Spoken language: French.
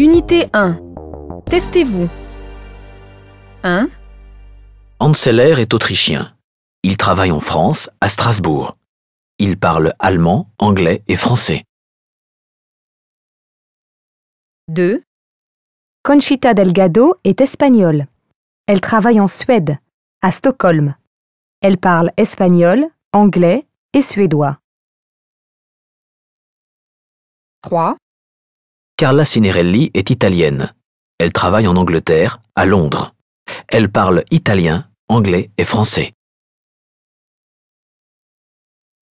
Unité 1. Testez-vous. 1, Anseller est autrichien. Il travaille en France, à Strasbourg. Il parle allemand, anglais et français. 2, Conchita Delgado est espagnole. Elle travaille en Suède, à Stockholm. Elle parle espagnol, anglais et suédois. 3, Carla Cinerelli est italienne. Elle travaille en Angleterre, à Londres. Elle parle italien, anglais et français.